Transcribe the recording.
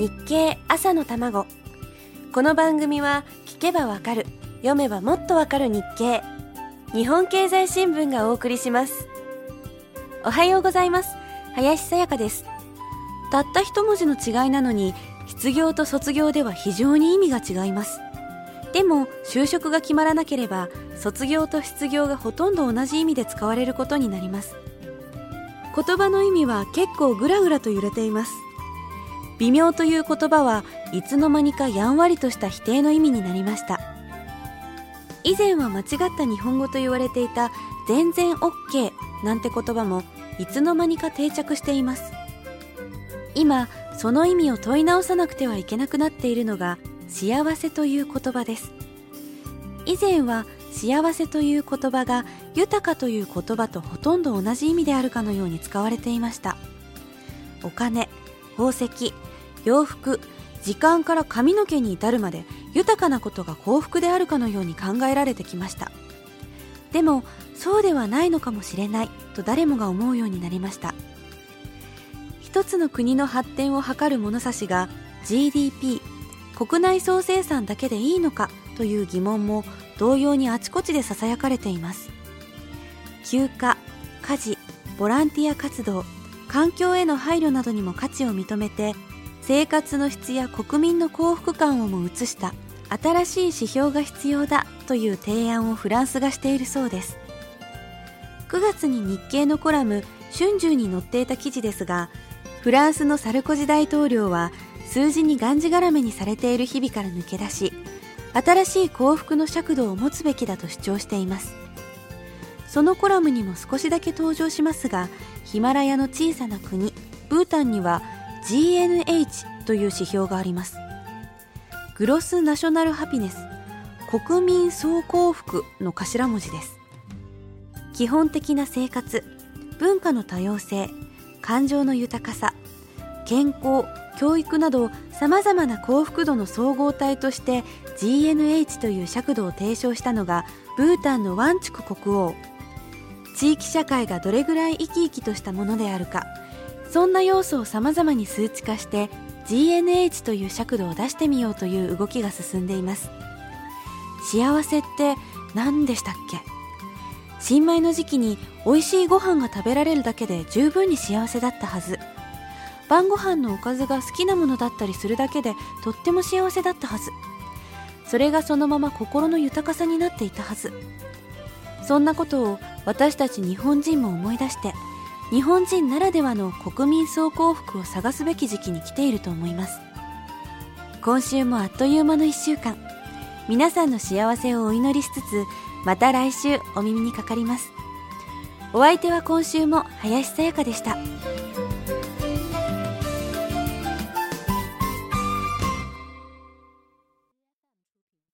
日経朝の卵。この番組は聞けばわかる読めばもっとわかる日経。日本経済新聞がお送りします。おはようございます。林さやかです。たった一文字の違いなのに失業と卒業では非常に意味が違います。でも就職が決まらなければ卒業と失業がほとんど同じ意味で使われることになります。言葉の意味は結構グラグラと揺れています。微妙という言葉はいつの間にかやんわりとした否定の意味になりました。以前は間違った日本語と言われていた全然 OK なんて言葉もいつの間にか定着しています。今その意味を問い直さなくてはいけなくなっているのが幸せという言葉です。以前は幸せという言葉が豊かという言葉とほとんど同じ意味であるかのように使われていました。お金宝石洋服時間から髪の毛に至るまで豊かなことが幸福であるかのように考えられてきました。でもそうではないのかもしれないと誰もが思うようになりました。一つの国の発展を図る物差しが GDP 国内総生産だけでいいのかという疑問も同様にあちこちで囁かれています。休暇家事ボランティア活動環境への配慮などにも価値を認めて生活の質や国民の幸福感をも移した新しい指標が必要だという提案をフランスがしているそうです。9月に日経のコラム「春秋」に載っていた記事ですがフランスのサルコジ大統領は数字にがんじがらめにされている日々から抜け出し新しい幸福の尺度を持つべきだと主張しています。そのコラムにも少しだけ登場しますがヒマラヤの小さな国ブータンには GNH という指標があります。グロスナショナルハピネス国民総幸福の頭文字です。基本的な生活文化の多様性感情の豊かさ健康教育などさまざまな幸福度の総合体として GNH という尺度を提唱したのがブータンのワンチュク国王。地域社会がどれぐらい生き生きとしたものであるかそんな要素をさまざまに数値化して GNH という尺度を出してみようという動きが進んでいます。幸せって何でしたっけ？新米の時期に美味しいご飯が食べられるだけで十分に幸せだったはず。晩ご飯のおかずが好きなものだったりするだけでとっても幸せだったはず。それがそのまま心の豊かさになっていたはず。そんなことを私たち日本人も思い出して日本人ならではの国民総幸福を探すべき時期に来ていると思います。今週もあっという間の1週間。皆さんの幸せをお祈りしつつまた来週お耳にかかります。お相手は今週も林さやかでした。